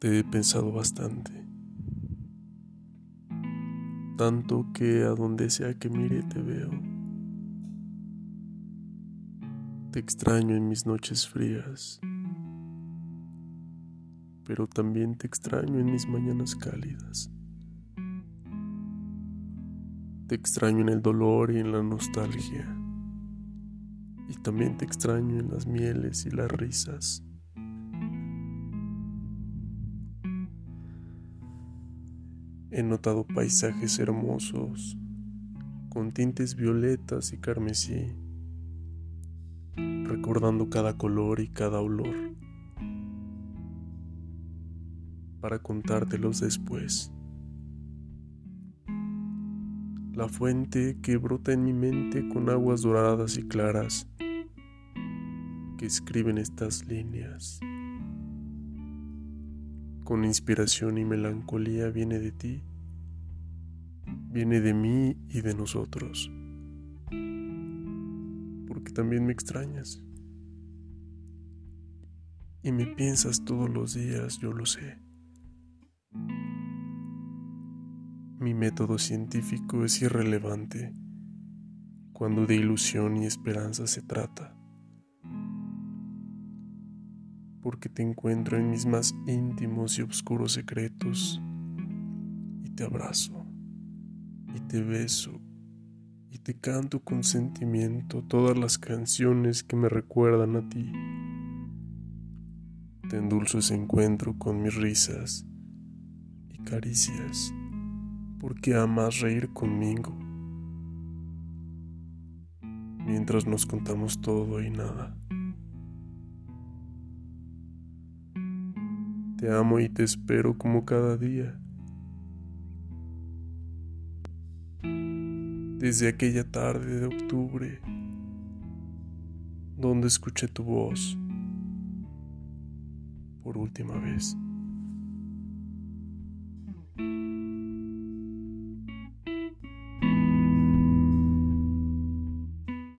Te he pensado bastante. Tanto que a donde sea que mire te veo. Te extraño en mis noches frías, pero también te extraño en mis mañanas cálidas. Te extraño en el dolor y en la nostalgia. Y también te extraño en las mieles y las risas. He notado paisajes hermosos con tintes violetas y carmesí, recordando cada color y cada olor, para contártelos después. La fuente que brota en mi mente con aguas doradas y claras, que escriben estas líneas con inspiración y melancolía viene de ti, viene de mí y de nosotros, porque también me extrañas. Y me piensas todos los días, yo lo sé. Mi método científico es irrelevante cuando de ilusión y esperanza se trata porque te encuentro en mis más íntimos y oscuros secretos y te abrazo y te beso y te canto con sentimiento todas las canciones que me recuerdan a ti. Te endulzo ese encuentro con mis risas y caricias porque amas reír conmigo mientras nos contamos todo y nada. Te amo y te espero como cada día. Desde aquella tarde de octubre, donde escuché tu voz por última vez.